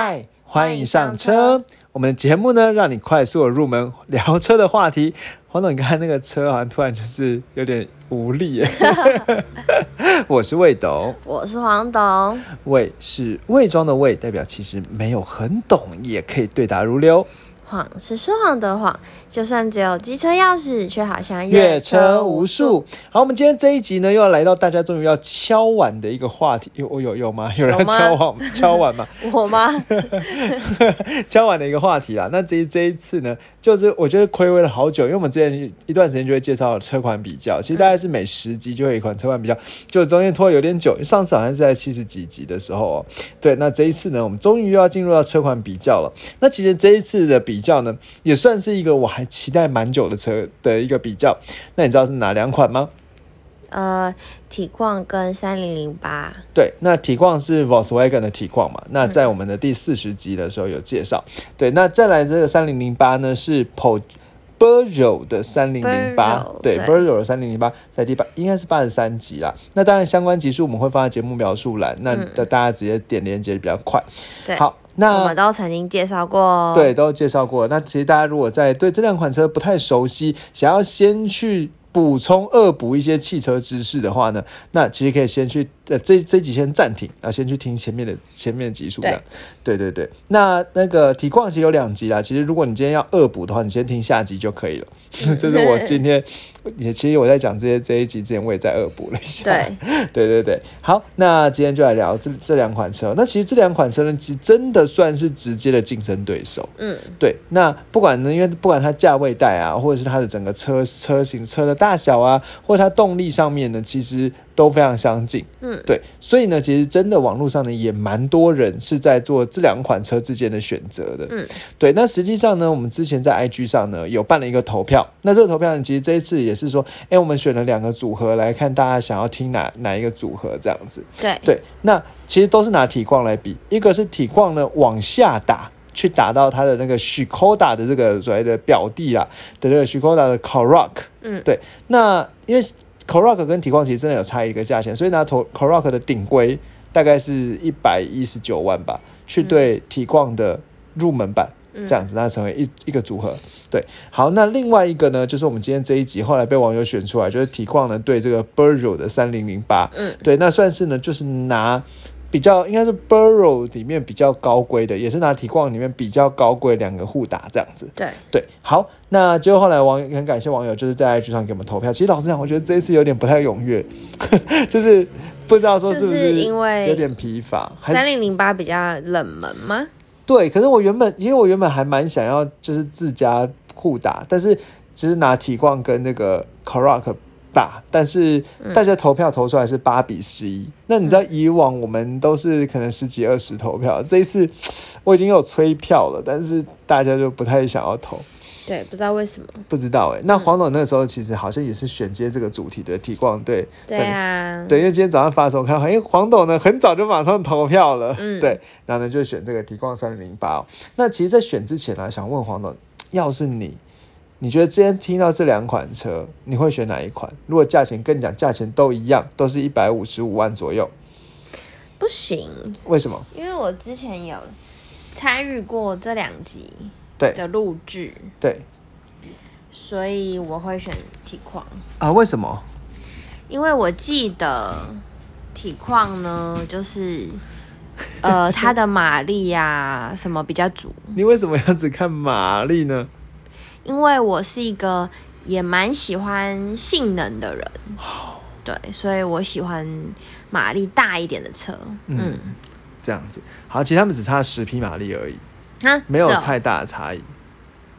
嗨，欢迎上车。我们的节目呢，让你快速的入门聊车的话题。黄总，你看那个车，好像突然就是有点无力耶。我是魏董，我是黄董。魏是魏庄的魏，代表其实没有很懂，也可以对答如流。谎是说谎的谎，就算只有机车钥匙，却好像越车无数。好，我们今天这一集呢，又要来到大家终于要敲碗的一个话题。有有有吗？有人敲碗 敲碗吗？我吗？敲碗的一个话题啦。那这这一次呢，就是我觉得亏违了好久，因为我们之前一段时间就会介绍车款比较，其实大概是每十集就会一款车款比较，就中间拖有点久。上次好像是在七十几集的时候哦。对，那这一次呢，我们终于又要进入到车款比较了。那其实这一次的比比较呢，也算是一个我还期待蛮久的车的一个比较。那你知道是哪两款吗？呃，体况跟三零零八。对，那体况是 Volkswagen 的体况嘛？那在我们的第四十集的时候有介绍。对，那再来这个三零零八呢，是 p o b u r r o 的三零零八。对 b u r r o 的三零零八在第八，应该是八十三集啦。那当然相关集数我们会放在节目描述栏，那大家直接点连接比较快。对，好。那我们都曾经介绍过，对，都介绍过。那其实大家如果在对这两款车不太熟悉，想要先去。补充恶补一些汽车知识的话呢，那其实可以先去呃这这几天暂停啊，先去听前面的前面的集数的，对对对。那那个体况其实有两集啦，其实如果你今天要恶补的话，你先听下集就可以了。这是我 今天也其实我在讲这些这一集之前，我也在恶补了一下。对对对对，好，那今天就来聊这这两款车。那其实这两款车呢，其实真的算是直接的竞争对手。嗯，对。那不管呢，因为不管它价位带啊，或者是它的整个车车型车的。大小啊，或者它动力上面呢，其实都非常相近。嗯，对，所以呢，其实真的网络上呢也蛮多人是在做这两款车之间的选择的。嗯，对。那实际上呢，我们之前在 IG 上呢有办了一个投票。那这个投票呢，其实这一次也是说，哎，我们选了两个组合来看，大家想要听哪哪一个组合这样子。对对，那其实都是拿体况来比，一个是体况呢往下打。去打到他的那个 Skoda 的这个所谓的表弟啊的这个 Skoda 的 Karoq，嗯，对，那因为 Karoq 跟体况其实真的有差一个价钱，所以拿头 Korok 的顶规大概是一百一十九万吧，去对体况的入门版这样子，那成为一一个组合。对，好，那另外一个呢，就是我们今天这一集后来被网友选出来，就是体况呢对这个 Burrow 的三零零八，嗯，对，那算是呢就是拿。比较应该是 Burrow 里面比较高规的，也是拿体况里面比较高规两个互打这样子。对对，好，那就后来网友很感谢网友就是在 IG 上给我们投票。其实老实讲，我觉得这一次有点不太踊跃，就是不知道说是不是因为有点疲乏。三零零八比较冷门吗？对，可是我原本因为我原本还蛮想要就是自家互打，但是只是拿体况跟那个 c 大，但是大家投票投出来是八比十一。那你知道以往我们都是可能十几二十投票，这一次我已经有催票了，但是大家就不太想要投。对，不知道为什么。不知道哎。那黄总那个时候其实好像也是选接这个主题的提光，对。对啊。对，因为今天早上发的时候看，哎，黄董呢很早就马上投票了。嗯。对，然后呢就选这个提光三零八。那其实，在选之前呢，想问黄董，要是你。你觉得今天听到这两款车，你会选哪一款？如果价钱跟你讲，价钱都一样，都是一百五十五万左右，不行。为什么？因为我之前有参与过这两集对的录制，对，所以我会选体况啊。为什么？因为我记得体况呢，就是 呃，它的马力呀什么比较足。你为什么要只看马力呢？因为我是一个也蛮喜欢性能的人，对，所以我喜欢马力大一点的车。嗯，这样子好，其实他们只差十匹马力而已，啊，没有太大的差异。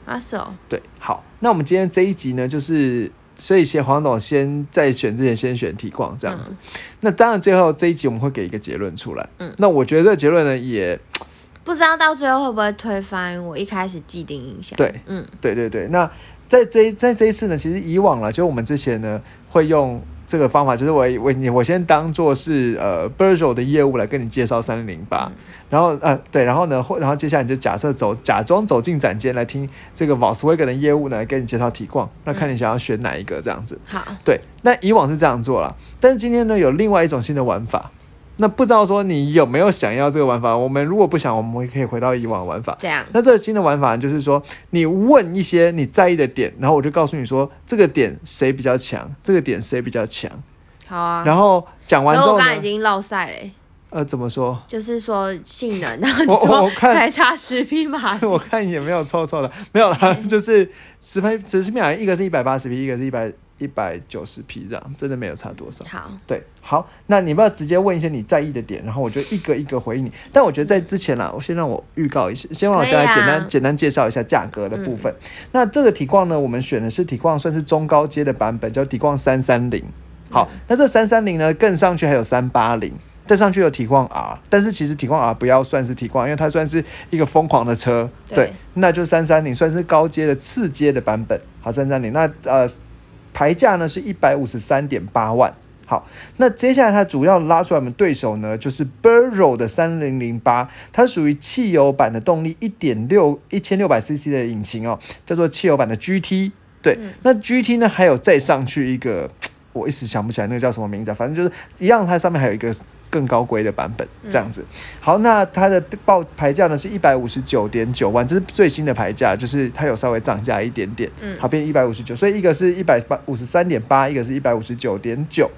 啊，是哦，对，好，那我们今天这一集呢，就是所以先黄董先在选之前先选体况这样子。那当然最后这一集我们会给一个结论出来。嗯，那我觉得这个结论呢也。不知道到最后会不会推翻我一开始既定印象？对，嗯，对对对。那在这在这一次呢，其实以往了，就我们之前呢会用这个方法，就是我我你我先当做是呃 Bergel 的业务来跟你介绍三零八，然后呃对，然后呢或然后接下来你就假设走假装走进展间来听这个 Volkswagen 的业务呢，跟你介绍体况，那看你想要选哪一个这样子。好，对，那以往是这样做了，但是今天呢有另外一种新的玩法。那不知道说你有没有想要这个玩法？我们如果不想，我们可以回到以往玩法。这样。那这个新的玩法就是说，你问一些你在意的点，然后我就告诉你说，这个点谁比较强，这个点谁比较强。好啊。然后讲完之后，我刚刚已经落赛嘞。呃，怎么说？就是说性能，然后你说才差十匹马，我看也没有错错的，没有啦，就是十匹十匹马，一个是一百八十匹，一个是一百一百九十匹，这样真的没有差多少。好，对，好，那你们要直接问一些你在意的点，然后我就一个一个回应你。但我觉得在之前啦，我先让我预告一下，先让我大家简单简单介绍一下价格的部分。那这个体况呢，我们选的是体况算是中高阶的版本，叫体况三三零。好，那这三三零呢，更上去还有三八零。再上去有体况 R，但是其实体况 R 不要算是体况，因为它算是一个疯狂的车，对，那就三三零算是高阶的次阶的版本。好，三三零，那呃，牌价呢是一百五十三点八万。好，那接下来它主要拉出来我们对手呢，就是 Burrow 的三零零八，它属于汽油版的动力，一点六一千六百 CC 的引擎哦，叫做汽油版的 GT。对，那 GT 呢还有再上去一个，我一时想不起来那个叫什么名字，反正就是一样，它上面还有一个。更高规的版本这样子，好，那它的报牌价呢是一百五十九点九万，这是最新的牌价，就是它有稍微涨价一点点，嗯，好变一百五十九，所以一个是一百八五十三点八，一个是一百五十九点九。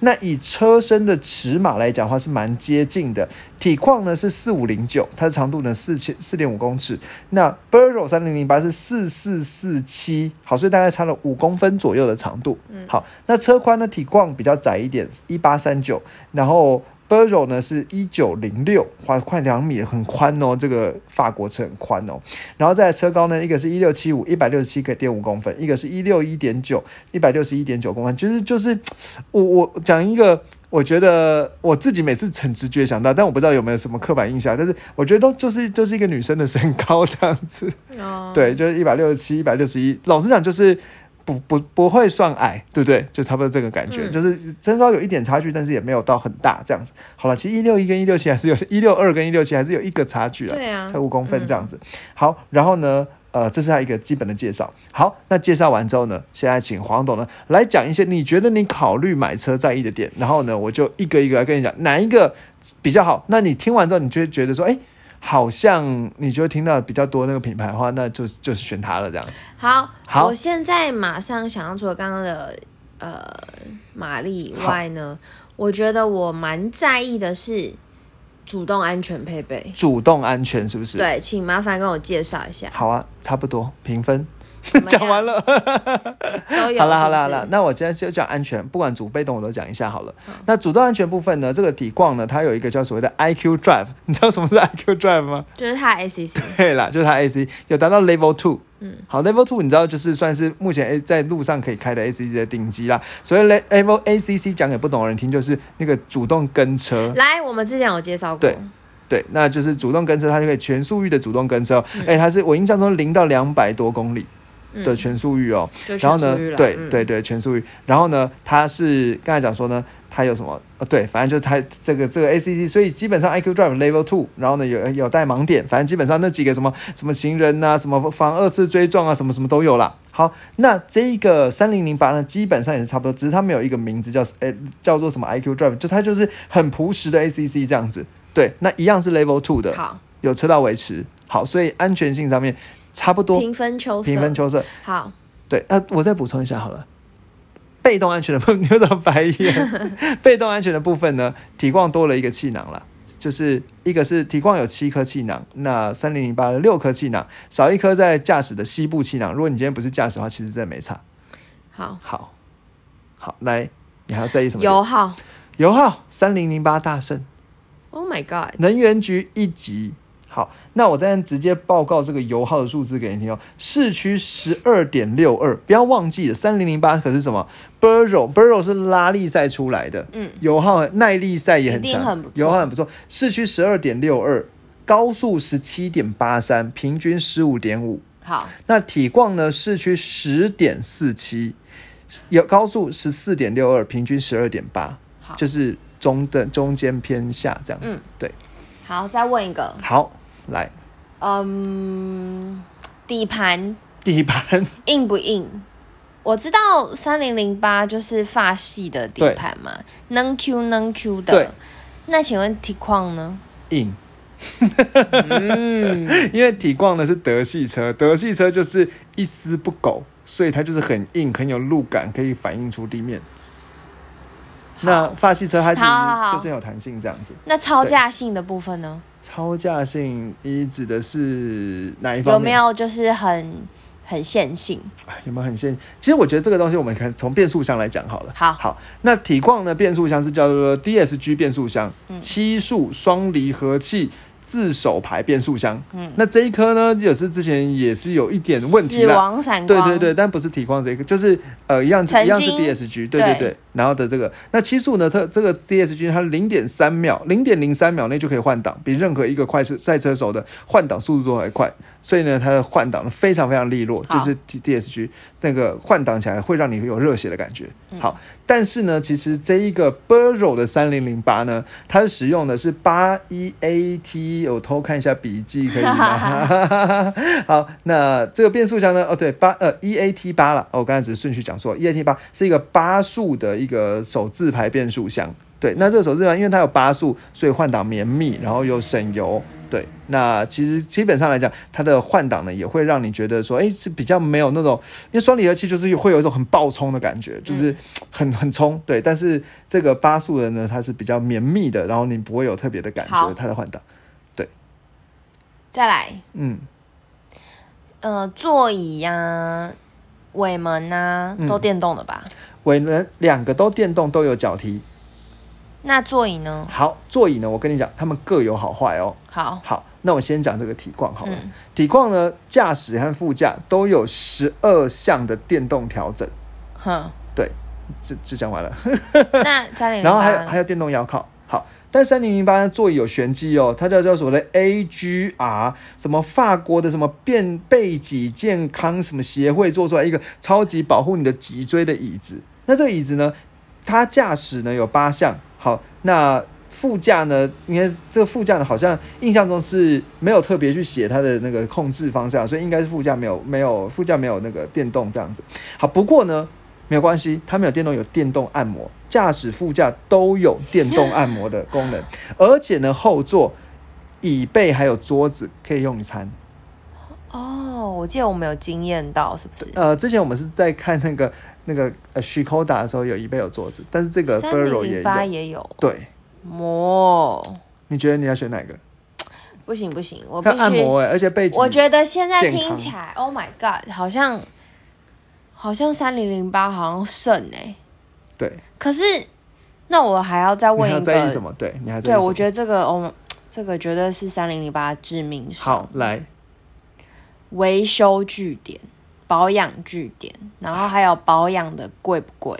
那以车身的尺码来讲的话是蛮接近的，体况呢是四五零九，它的长度呢四千四点五公尺，那 Burrow 三零零八是四四四七，好，所以大概差了五公分左右的长度，嗯，好，那车宽呢体况比较窄一点，一八三九，然后。B u r r o 呢是一九零六，快快两米，很宽哦。这个法国车很宽哦。然后在车高呢，一个是一六七五，一百六十七点五公分，一个是一六一点九，一百六十一点九公分。就是就是，我我讲一个，我觉得我自己每次很直觉想到，但我不知道有没有什么刻板印象，但是我觉得都就是就是一个女生的身高这样子。哦。对，就是一百六十七，一百六十一。老实讲，就是。不不不会算矮，对不对？就差不多这个感觉，就是身高有一点差距，但是也没有到很大这样子。好了，其实一六一跟一六七还是有一六二跟一六七还是有一个差距啊，对啊，才五公分这样子。好，然后呢，呃，这是他一个基本的介绍。好，那介绍完之后呢，现在请黄董呢来讲一些你觉得你考虑买车在意的点，然后呢，我就一个一个来跟你讲哪一个比较好。那你听完之后，你就会觉得说，哎。好像你就听到比较多那个品牌的话，那就就是选它了这样子。好，好，我现在马上想要除了刚刚的呃马力以外呢，我觉得我蛮在意的是主动安全配备。主动安全是不是？对，请麻烦跟我介绍一下。好啊，差不多评分。讲完了，好了好了好了，那我今天就讲安全，不管主被动我都讲一下好了。那主动安全部分呢，这个底框呢，它有一个叫所谓的 IQ Drive，你知道什么是 IQ Drive 吗？就是它 ACC。对啦，就是它 AC 有达到 Level Two。嗯，好，Level Two 你知道就是算是目前 A 在路上可以开的 ACC 的顶级啦。所以 Level ACC 讲给不懂的人听，就是那个主动跟车。来，我们之前有介绍过。对对，那就是主动跟车，它就可以全速域的主动跟车。哎，它是我印象中零到两百多公里。的全速域哦，然后呢，对对对，全速域。然后呢，它是刚才讲说呢，它有什么？呃，对，反正就是它这个这个 A C C，所以基本上 I Q Drive Level Two，然后呢有有带盲点，反正基本上那几个什么什么行人呐，什么防二次追撞啊，什么什么都有啦。好，那这一个三零零八呢，基本上也是差不多，只是它没有一个名字叫诶叫做什么 I Q Drive，就它就是很朴实的 A C C 这样子。对，那一样是 Level Two 的，好，有车道维持，好，所以安全性上面。差不多平分秋色，平分秋色。好，对，那我再补充一下好了。被动安全的部分，有点白眼。被动安全的部分呢，体况多了一个气囊了，就是一个是体况有七颗气囊，那三零零八的六颗气囊，少一颗在驾驶的西部气囊。如果你今天不是驾驶的话，其实真的没差。好，好，好，来，你还要在意什么？油耗，油耗，三零零八大胜。Oh my god！能源局一级。好，那我再直接报告这个油耗的数字给你听哦。市区十二点六二，不要忘记了，三零零八可是什么 b u r r o b u r r o 是拉力赛出来的，嗯，油耗耐力赛也很强，油耗很不错。市区十二点六二，高速十七点八三，平均十五点五。好，那体况呢？市区十点四七，有高速十四点六二，平均十二点八，就是中等中间偏下这样子，对。好，再问一个。好，来。嗯，底盘。底盘硬不硬？我知道三零零八就是发系的底盘嘛，能 Q 能 Q 的。那请问体况呢？硬。嗯，因为体况呢是德系车，德系车就是一丝不苟，所以它就是很硬，很有路感，可以反映出地面。那发系车它其实就是有弹性这样子。那超驾性的部分呢？超价性，你指的是哪一方面？有没有就是很很线性？有没有很线？其实我觉得这个东西，我们可以从变速箱来讲好了。好，好，那体况的变速箱是叫做 DSG 变速箱，七速双离合器。自手排变速箱，嗯，那这一颗呢，也是之前也是有一点问题死亡闪光，对对对，但不是体况这一颗，就是呃一样一样是 DSG，对对对，然后的这个那七速呢，它这个 DSG 它零点三秒，零点零三秒内就可以换挡，比任何一个快车赛车手的换挡速度都还快。所以呢，它的换挡非常非常利落，就是 D D S G 那个换挡起来会让你有热血的感觉。好，但是呢，其实这一个 Burrow 的三零零八呢，它是使用的是八一 A T，我偷看一下笔记可以吗？好，那这个变速箱呢？哦，对，八呃 E A T 八了，我刚才只是顺序讲错，E A T 八是一个八速的一个手自排变速箱。对，那这个手自排，因为它有八速，所以换挡绵密，然后又省油。对，那其实基本上来讲，它的换挡呢，也会让你觉得说，哎，是比较没有那种，因为双离合器就是会有一种很爆冲的感觉，就是很很冲。对，但是这个八速的呢，它是比较绵密的，然后你不会有特别的感觉，它的换挡。对，再来，嗯，呃，座椅呀、尾门呐，都电动的吧？尾门两个都电动，都有脚踢。那座椅呢？好，座椅呢？我跟你讲，他们各有好坏哦。好，好，那我先讲这个体况好了。体况呢，驾驶和副驾都有十二项的电动调整。哼，对，就就讲完了。那三零，然后还有还有电动腰靠。但三零零八座椅有玄机哦，它叫叫所谓的 AGR，什么法国的什么变背脊健康什么协会做出来一个超级保护你的脊椎的椅子。那这个椅子呢，它驾驶呢有八项。好，那副驾呢？应该这个副驾呢，好像印象中是没有特别去写它的那个控制方向，所以应该是副驾没有没有副驾没有那个电动这样子。好，不过呢，没有关系，它没有电动，有电动按摩，驾驶副驾都有电动按摩的功能，而且呢，后座椅背还有桌子可以用餐。哦，我记得我们有经验到，是不是？呃，之前我们是在看那个。那个呃，，Skoda 的时候有椅背有桌子，但是这个 b u r r o 也有，也有。对，哦，你觉得你要选哪个？不行不行，我必须按摩哎，而且背景。我觉得现在听起来，Oh my God，好像好像三零零八好像剩哎。对。可是，那我还要再问一个，在意什么？对你还对我觉得这个哦，这个绝对是三零零八致命伤。好，来维修据点。保养据点，然后还有保养的贵不贵？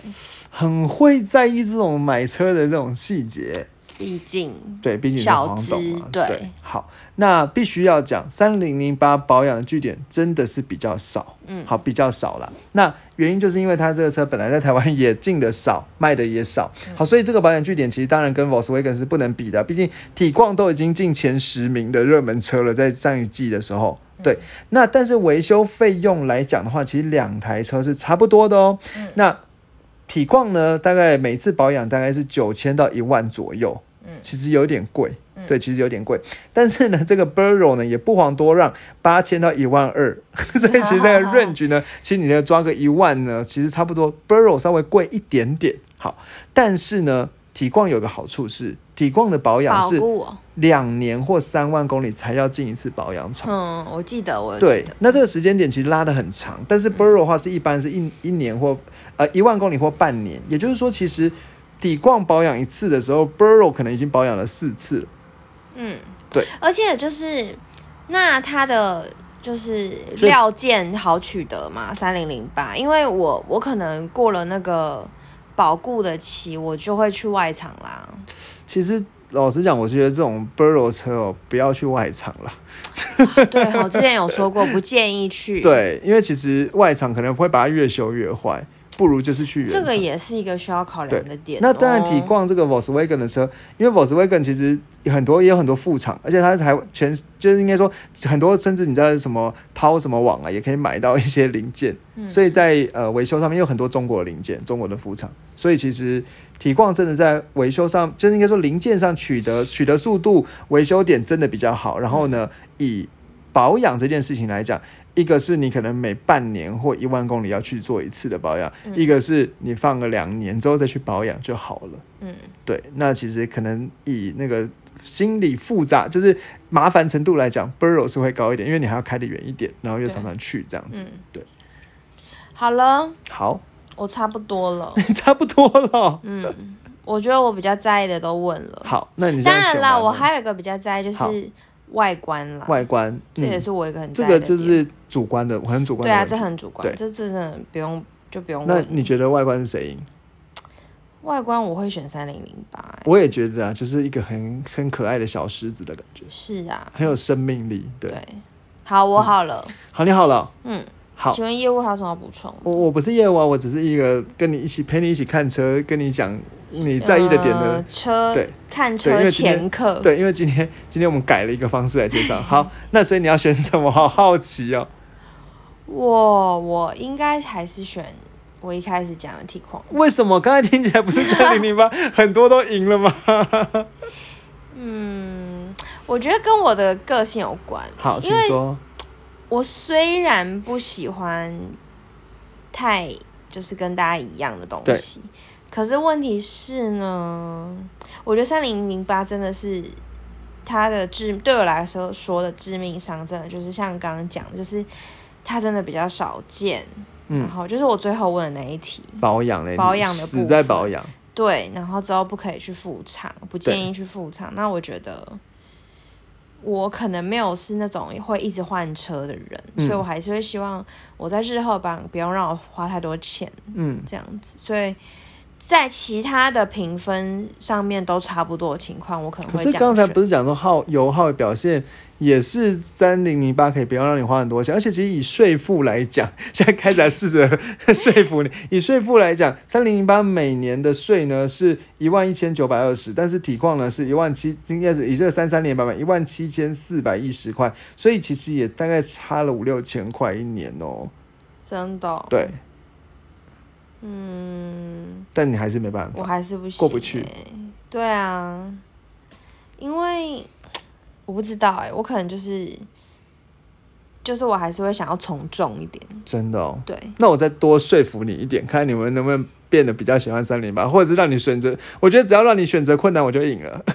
很会在意这种买车的这种细节，毕竟对，毕竟是黄董嘛。对，好，那必须要讲三零零八保养的据点真的是比较少，嗯，好，比较少了。那原因就是因为它这个车本来在台湾也进的少，卖的也少，好，所以这个保养据点其实当然跟 Volkswagen 是不能比的，毕竟体况都已经进前十名的热门车了，在上一季的时候。对，那但是维修费用来讲的话，其实两台车是差不多的哦。那体况呢，大概每次保养大概是九千到一万左右，嗯，其实有点贵，对，其实有点贵。但是呢，这个 Burrow 呢也不遑多让，八千到一万二，所以其实这个 range 呢，其实你要抓个一万呢，其实差不多 Burrow 稍微贵一点点。好，但是呢。体况有个好处是，体况的保养是两年或三万公里才要进一次保养厂。嗯，我记得我对，那这个时间点其实拉的很长，但是 b u r r o 的话是一般是一一年或呃一万公里或半年，也就是说，其实体况保养一次的时候 b u r r o 可能已经保养了四次了。嗯，对，而且就是那它的就是料件好取得嘛，三零零八，因为我我可能过了那个。保固的期，我就会去外场啦。其实老实讲，我觉得这种 b u r r o 车哦，不要去外场了。对，我之前有说过，不建议去。对，因为其实外场可能会把它越修越坏。不如就是去原这个也是一个需要考量的点。那当然，体况这个 Volkswagen 的车，因为 Volkswagen 其实很多也有很多副厂，而且它台全就是应该说很多，甚至你知道什么淘什么网啊，也可以买到一些零件。所以在呃维修上面有很多中国的零件，中国的副厂。所以其实体况真的在维修上，就是应该说零件上取得取得速度，维修点真的比较好。然后呢，以保养这件事情来讲。一个是你可能每半年或一万公里要去做一次的保养，一个是你放个两年之后再去保养就好了。嗯，对，那其实可能以那个心理复杂，就是麻烦程度来讲，Burrow 是会高一点，因为你还要开得远一点，然后又常常去这样子。对，好了，好，我差不多了，差不多了。嗯，我觉得我比较在意的都问了。好，那你当然啦，我还有一个比较在意就是。外观啦，外观，这也是我一个很这个就是主观的，很主观。对啊，这很主观，这真的不用就不用。那你觉得外观是谁赢？外观我会选三零零八。我也觉得啊，就是一个很很可爱的小狮子的感觉。是啊，很有生命力。对，好，我好了。好，你好了。嗯。好，请问业务还有什么补充？我我不是业务啊，我只是一个跟你一起陪你一起看车，跟你讲你在意的点的车，对，看车前客。对，因为今天今天我们改了一个方式来介绍。好，那所以你要选什么？好好奇哦。我我应该还是选我一开始讲的 T 框。为什么？刚才听起来不是三零零八，很多都赢了吗？嗯，我觉得跟我的个性有关。好，请说。我虽然不喜欢太就是跟大家一样的东西，可是问题是呢，我觉得三零零八真的是它的致对我来说说的致命伤，真的就是像刚刚讲的，就是它真的比较少见。然后就是我最后问的那一题，保养的保养的死在保养，对，然后之后不可以去复厂，不建议去复厂。那我觉得。我可能没有是那种会一直换车的人，所以我还是会希望我在日后吧，不用让我花太多钱，嗯，这样子。所以在其他的评分上面都差不多的情况，我可能会。可是刚才不是讲说耗油耗表现？也是三零零八可以不要让你花很多钱，而且其实以税负来讲，现在开始来试着 说服你。以税负来讲，三零零八每年的税呢是一万一千九百二十，但是体况呢是一万七，应该是以这个三三年版本一万七千四百一十块，所以其实也大概差了五六千块一年哦。真的？对。嗯。但你还是没办法，我还是不行过不去。对啊，因为。我不知道哎，我可能就是，就是我还是会想要从众一点。真的哦。对。那我再多说服你一点，看你们能不能变得比较喜欢三零八，或者是让你选择。我觉得只要让你选择困难，我就赢了。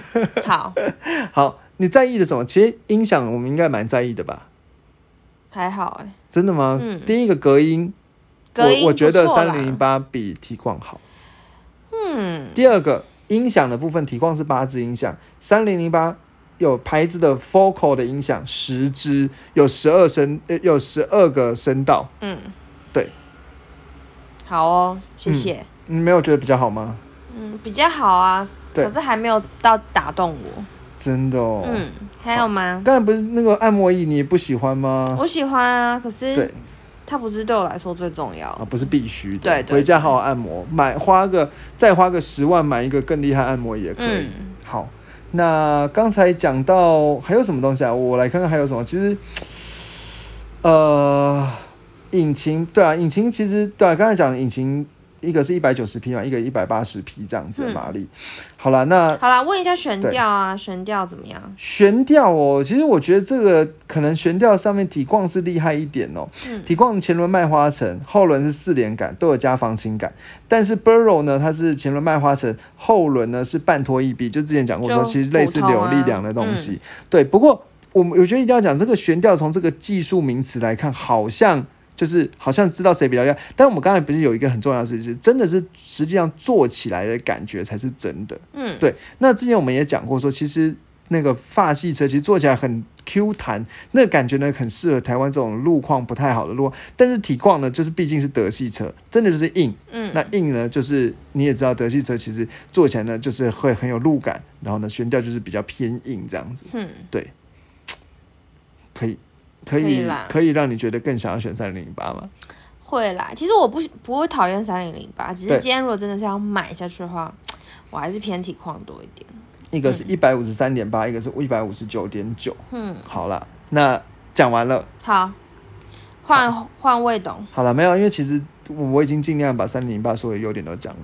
好。好，你在意的什么？其实音响我们应该蛮在意的吧？还好哎。真的吗？嗯。第一个隔音，我我觉得三零零八比提矿好。嗯。第二个音响的部分，提矿是八支音响，三零零八。有牌子的 Focal 的音响十支，有十二声，呃，有十二个声道。嗯，对。好哦，谢谢。你没有觉得比较好吗？嗯，比较好啊。可是还没有到打动我。真的哦。嗯，还有吗？刚才不是那个按摩椅，你不喜欢吗？我喜欢啊，可是对，它不是对我来说最重要啊，不是必须的。对，回家好好按摩，买花个再花个十万买一个更厉害按摩也可以。好。那刚才讲到还有什么东西啊？我来看看还有什么。其实，呃，引擎对啊，引擎其实对啊，刚才讲引擎。一个是一百九十匹嘛，一个一百八十匹这样子的马力。好了，那好了，问一下悬吊啊，悬吊怎么样？悬吊哦，其实我觉得这个可能悬吊上面体况是厉害一点哦。嗯，体况前轮麦花臣，后轮是四连杆，都有加防倾杆。但是 Burrow 呢，它是前轮麦花臣，后轮呢是半拖一臂，就之前讲过说，其实类似扭力梁的东西。对，不过我们我觉得一定要讲这个悬吊，从这个技术名词来看，好像。就是好像知道谁比较厉害，但我们刚才不是有一个很重要的事情，是真的是实际上做起来的感觉才是真的。嗯，对。那之前我们也讲过，说其实那个发系车其实做起来很 Q 弹，那个感觉呢很适合台湾这种路况不太好的路。但是体况呢，就是毕竟是德系车，真的就是硬。嗯，那硬呢，就是你也知道德系车其实做起来呢，就是会很有路感，然后呢悬吊就是比较偏硬这样子。嗯，对，可以。可以可以让你觉得更想要选三零零八吗？会啦。其实我不不会讨厌三零零八，只是今天如果真的是要买下去的话，我还是偏体况多一点。一个是一百五十三点八，一个是一百五十九点九。嗯，好了，那讲完了。好，换换魏董。好了，没有，因为其实我我已经尽量把三零零八所有优点都讲了。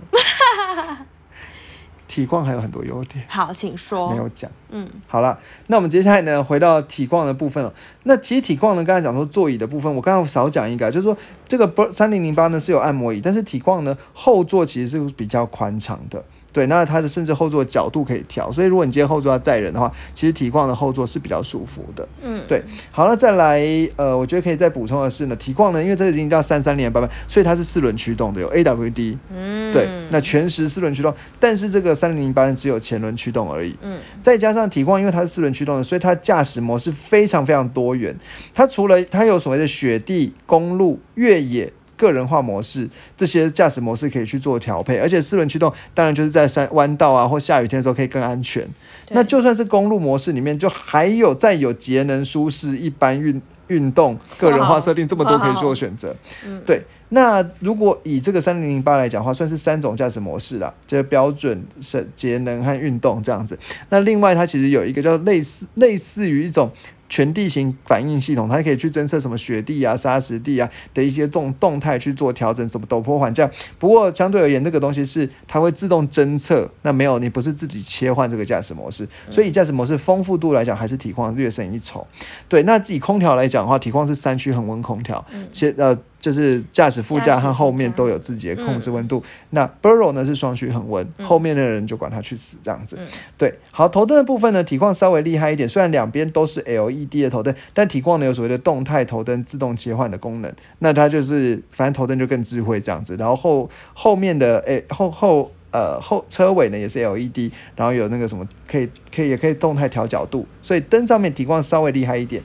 体况还有很多优点。好，请说。没有讲。嗯，好了，那我们接下来呢，回到体况的部分了。那其实体况呢，刚才讲说座椅的部分，我刚刚少讲一个，就是说这个不三零零八呢是有按摩椅，但是体况呢后座其实是比较宽敞的。对，那它的甚至后座角度可以调，所以如果你今天后座要载人的话，其实体况的后座是比较舒服的。嗯，对。好了，再来，呃，我觉得可以再补充的是呢，体况呢，因为这个已经叫三三零八八，所以它是四轮驱动的，有 AWD。嗯，对，那全时四轮驱动，但是这个三零零八只有前轮驱动而已。嗯，再加上体况，因为它是四轮驱动的，所以它驾驶模式非常非常多元。它除了它有所谓的雪地、公路、越野。个人化模式，这些驾驶模式可以去做调配，而且四轮驱动当然就是在山弯道啊或下雨天的时候可以更安全。那就算是公路模式里面，就还有再有节能、舒适、一般运运动、个人化设定这么多可以做选择。对，那如果以这个三零零八来讲的话，算是三种驾驶模式啦，就是标准、是节能和运动这样子。那另外它其实有一个叫类似类似于一种。全地形反应系统，它可以去侦测什么雪地啊、沙石地啊的一些动动态去做调整，什么陡坡缓降。不过相对而言，这个东西是它会自动侦测，那没有你不是自己切换这个驾驶模式，所以驾驶模式丰富度来讲，还是体况略胜一筹。对，那自己空调来讲的话，体况是三区恒温空调，其呃。就是驾驶副驾和后面都有自己的控制温度。那 Burrow 呢是双区恒温，后面的人就管他去死这样子。对，好，头灯的部分呢，体况稍微厉害一点，虽然两边都是 LED 的头灯，但体况呢有所谓的动态头灯自动切换的功能。那它就是反正头灯就更智慧这样子。然后后后面的诶后后呃后车尾呢也是 LED，然后有那个什么可以可以也可以动态调角度，所以灯上面体况稍微厉害一点。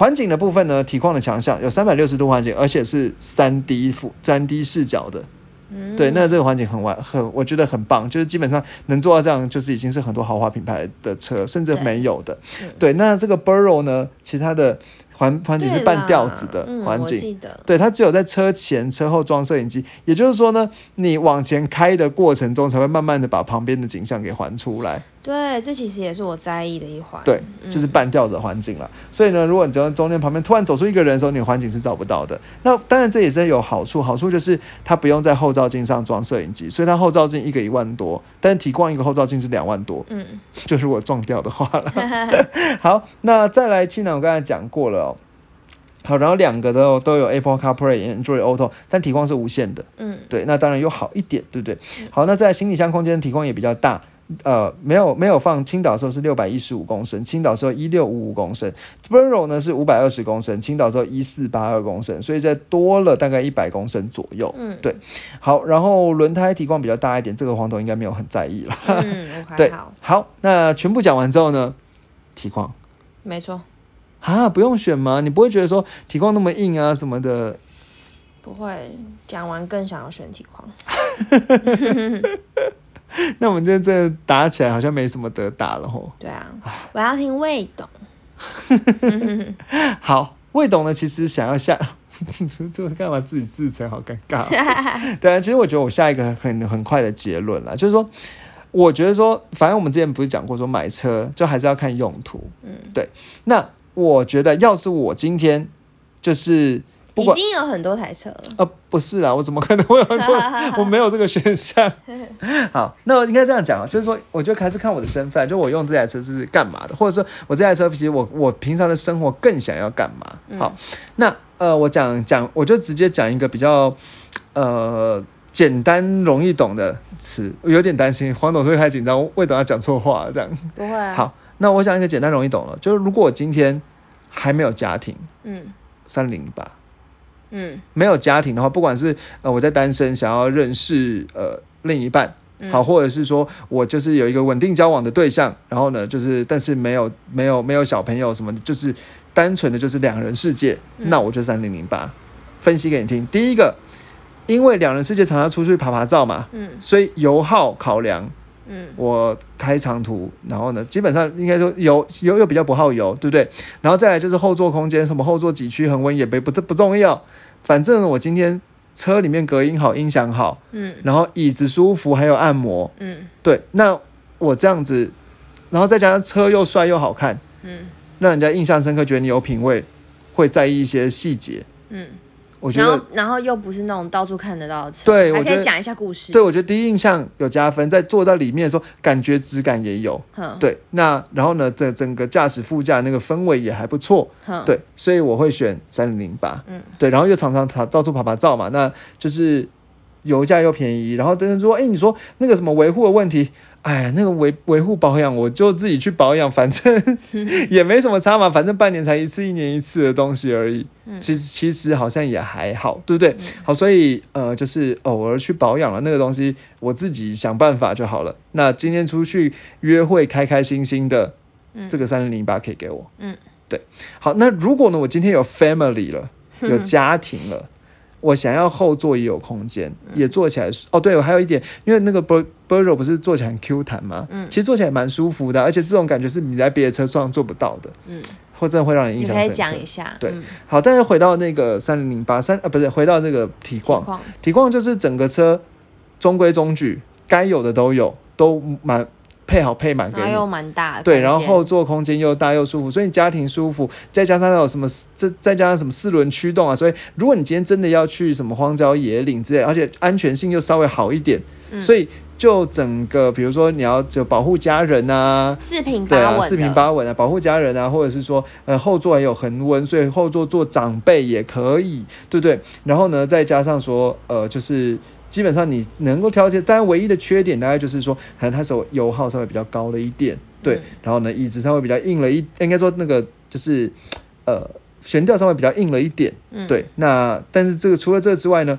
环景的部分呢，体况的强项有三百六十度环景，而且是三 D 俯三 D 视角的。嗯，对，那这个环境很完很，我觉得很棒，就是基本上能做到这样，就是已经是很多豪华品牌的车甚至没有的。对，那这个 Burrow 呢，其他的。环环境是半吊子的环境，对它只有在车前车后装摄影机，也就是说呢，你往前开的过程中才会慢慢的把旁边的景象给还出来。对，这其实也是我在意的一环。对，就是半吊子环境了。所以呢，如果你从中间旁边突然走出一个人的时候，你环境是找不到的。那当然这也是有好处，好处就是它不用在后照镜上装摄影机，所以它后照镜一个一万多，但体光一个后照镜是两万多。嗯，就是我撞掉的话了。好，那再来气囊，我刚才讲过了。好，然后两个都都有 Apple CarPlay、Android Auto，但体况是无线的。嗯，对，那当然又好一点，对不对？好，那在行李箱空间体况也比较大，呃，没有没有放青岛的时候是六百一十五公升，青岛时候一六五五公升 b u r r o 呢是五百二十公升，青岛时候一四八二公升，所以再多了大概一百公升左右。嗯，对。好，然后轮胎体况比较大一点，这个黄头应该没有很在意了。嗯，对，好。好，那全部讲完之后呢，体况，没错。啊，不用选吗？你不会觉得说体况那么硬啊什么的？不会，讲完更想要选体况。那我们就这打起来好像没什么得打了吼。对啊，我要听魏董。好，魏董呢，其实想要下，这干嘛自己自称好尴尬？对啊，其实我觉得我下一个很很快的结论了，就是说，我觉得说，反正我们之前不是讲过说买车就还是要看用途。嗯，对，那。我觉得，要是我今天就是已经有很多台车了，呃，不是啊，我怎么可能会有很多？我没有这个选项。好，那我应该这样讲啊，就是说，我觉得还是看我的身份，就我用这台车是干嘛的，或者说我这台车其实我我平常的生活更想要干嘛？好，那呃，我讲讲，我就直接讲一个比较呃简单容易懂的词，我有点担心黄董会太紧张，魏董要讲错话这样。不会。好。那我想一个简单容易懂了，就是如果我今天还没有家庭，嗯，三零八，嗯，没有家庭的话，不管是呃我在单身想要认识呃另一半，好，或者是说我就是有一个稳定交往的对象，然后呢，就是但是没有没有没有小朋友什么的，就是单纯的就是两人世界，那我就三零零八分析给你听。第一个，因为两人世界常常出去爬爬照嘛，嗯，所以油耗考量。嗯，我开长途，然后呢，基本上应该说油油又比较不耗油，对不对？然后再来就是后座空间，什么后座几区恒温也不不这不重要，反正我今天车里面隔音好，音响好，嗯，然后椅子舒服，还有按摩，嗯，对，那我这样子，然后再加上车又帅又好看，嗯，让人家印象深刻，觉得你有品味，会在意一些细节，嗯。我觉得，然后又不是那种到处看得到的车，对，还可以讲一下故事。对，我觉得第一印象有加分，在坐在里面的时候，感觉质感也有。对，那然后呢，这整个驾驶副驾那个氛围也还不错。对，所以我会选三零零八。嗯，对，然后又常常它到处跑跑照嘛，那就是油价又便宜，然后等等说，哎，你说那个什么维护的问题。哎，那个维维护保养，我就自己去保养，反正也没什么差嘛，反正半年才一次，一年一次的东西而已。其实其实好像也还好，对不对？好，所以呃，就是偶尔去保养了那个东西，我自己想办法就好了。那今天出去约会，开开心心的，这个三零零八可以给我。嗯，对。好，那如果呢，我今天有 family 了，有 家庭了。我想要后座也有空间，也坐起来哦。对，我还有一点，因为那个 Ber Bero 不是坐起来很 Q 弹吗？嗯，其实坐起来蛮舒服的，而且这种感觉是你在别的车上做不到的。嗯，或者会让人印象深刻。可以讲一下。对，好，但是回到那个三零零八三啊，不是回到这个体况，体况就是整个车中规中矩，该有的都有，都蛮。配好配满，然后又蛮大，对，然后后座空间又大又舒服，所以你家庭舒服，再加上有什么这再加上什么四轮驱动啊，所以如果你今天真的要去什么荒郊野岭之类，而且安全性又稍微好一点，所以就整个比如说你要就保护家人啊，四平八稳，四平八稳啊，保护家人啊，或者是说呃后座还有恒温，所以后座坐长辈也可以，对不对？然后呢，再加上说呃就是。基本上你能够挑剔，当然唯一的缺点大概就是说，可能它手油耗稍微比较高了一点，对。然后呢，椅子稍微比较硬了一，应该说那个就是，呃，悬吊稍微比较硬了一点，对。那但是这个除了这个之外呢，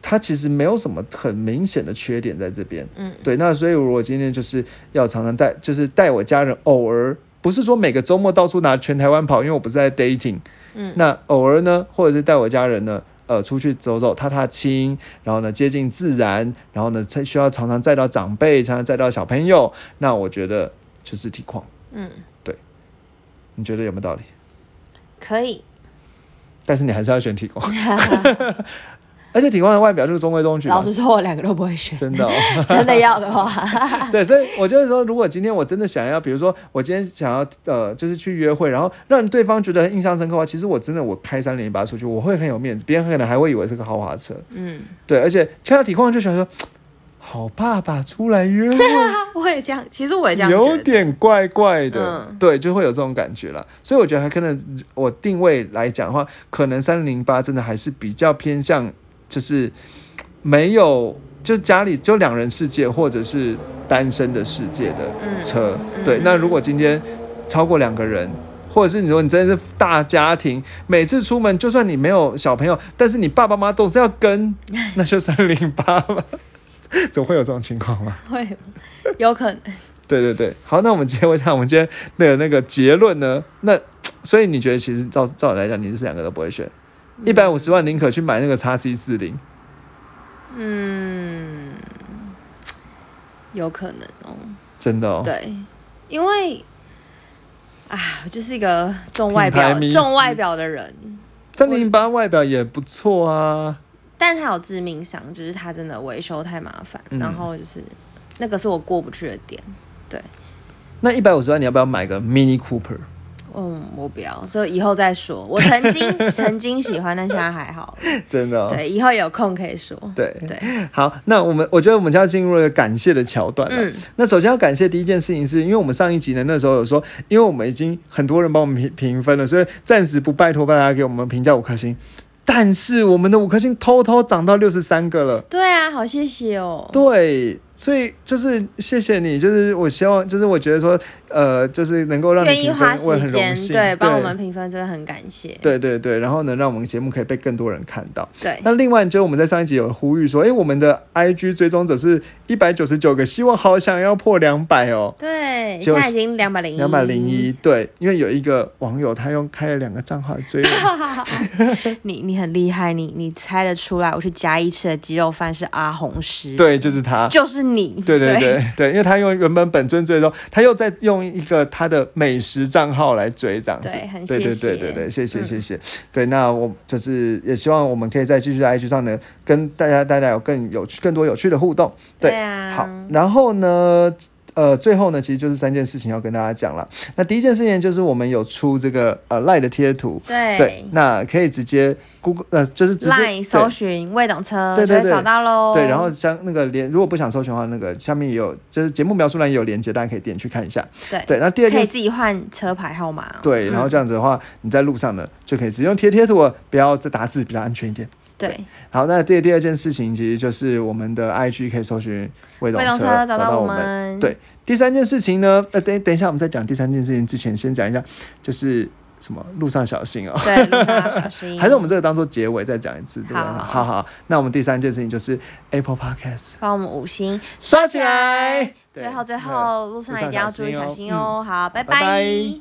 它其实没有什么很明显的缺点在这边，嗯，对。那所以我今天就是要常常带，就是带我家人，偶尔不是说每个周末到处拿全台湾跑，因为我不是在 dating，嗯，那偶尔呢，或者是带我家人呢。呃，出去走走、踏踏青，然后呢，接近自然，然后呢，才需要常常载到长辈，常常载到小朋友。那我觉得就是体况，嗯，对，你觉得有没有道理？可以，但是你还是要选体况。而且体况的外表就是中规中矩。老实说，我两个都不会选。真的，哦 真的要的话。对，所以我就是说，如果今天我真的想要，比如说我今天想要呃，就是去约会，然后让对方觉得印象深刻的话，其实我真的我开三零八出去，我会很有面子，别人可能还会以为是个豪华车。嗯，对。而且看到体况就想说，好爸爸出来约会。我也这样，其实我也这样，有点怪怪的。对，就会有这种感觉了。所以我觉得还可能我定位来讲的话，可能三零八真的还是比较偏向。就是没有，就家里就两人世界，或者是单身的世界的车。对，那如果今天超过两个人，或者是你说你真的是大家庭，每次出门就算你没有小朋友，但是你爸爸妈妈总是要跟，那就三零八吧。总会有这种情况吗？会，有可能。对对对，好，那我们接着看我们今天的那个结论呢？那所以你觉得其实照照理来讲，你是两个都不会选？一百五十万宁可去买那个叉 C 四零，嗯，有可能哦，真的哦，对，因为啊，我就是一个重外表、重外表的人，三零八外表也不错啊，但它有致命伤，就是它真的维修太麻烦，然后就是那个是我过不去的点，对。那一百五十万你要不要买个 Mini Cooper？嗯，我不要，这以后再说。我曾经 曾经喜欢，但现在还好。真的。对，以后有空可以说。对对。好，那我们我觉得我们就要进入一个感谢的桥段了。嗯。那首先要感谢第一件事情，是因为我们上一集呢，那时候有说，因为我们已经很多人帮我们评评分了，所以暂时不拜托大家给我们评价五颗星。但是我们的五颗星偷偷涨到六十三个了。对啊，好谢谢哦。对。所以就是谢谢你，就是我希望，就是我觉得说，呃，就是能够让愿意花时间对帮我们评分，真的很感谢。对对对，然后呢，让我们节目可以被更多人看到。对。那另外，就我们在上一集有呼吁说，哎，我们的 IG 追踪者是一百九十九个，希望好想要破两百哦。对，现在已经两百零一。两百零一，对，因为有一个网友他用开了两个账号追我。你你很厉害，你你猜得出来，我去嘉义吃的鸡肉饭是阿红师。对，就是他，就是。你。对对对对，因为他用原本本尊追踪，他又在用一个他的美食账号来追这样子。对，很谢谢。对对对对对，谢谢谢谢。对，那我就是也希望我们可以再继续在 IG 上呢，跟大家大家有更有趣、更多有趣的互动。对啊。好，然后呢？呃，最后呢，其实就是三件事情要跟大家讲了。那第一件事情就是我们有出这个呃赖的贴图，对对，那可以直接 Google 呃，就是直接搜寻未懂车，就会找到喽。对，然后像那个连如果不想搜寻的话，那个下面也有，就是节目描述栏也有连接，大家可以点去看一下。对对，那第二件可以自己换车牌号码。对，然后这样子的话，你在路上呢就可以直接用贴贴图，不要再打字，比较安全一点。对，好，那第第二件事情其实就是我们的 IG 可以搜寻未懂车找到我们。对，第三件事情呢，呃，等等一下我们在讲第三件事情之前，先讲一下就是什么路上小心哦。对，路上小心。还是我们这个当做结尾再讲一次，对吧？好好，那我们第三件事情就是 Apple Podcast 帮我们五星刷起来。最后最后路上一定要注意小心哦。好，拜拜。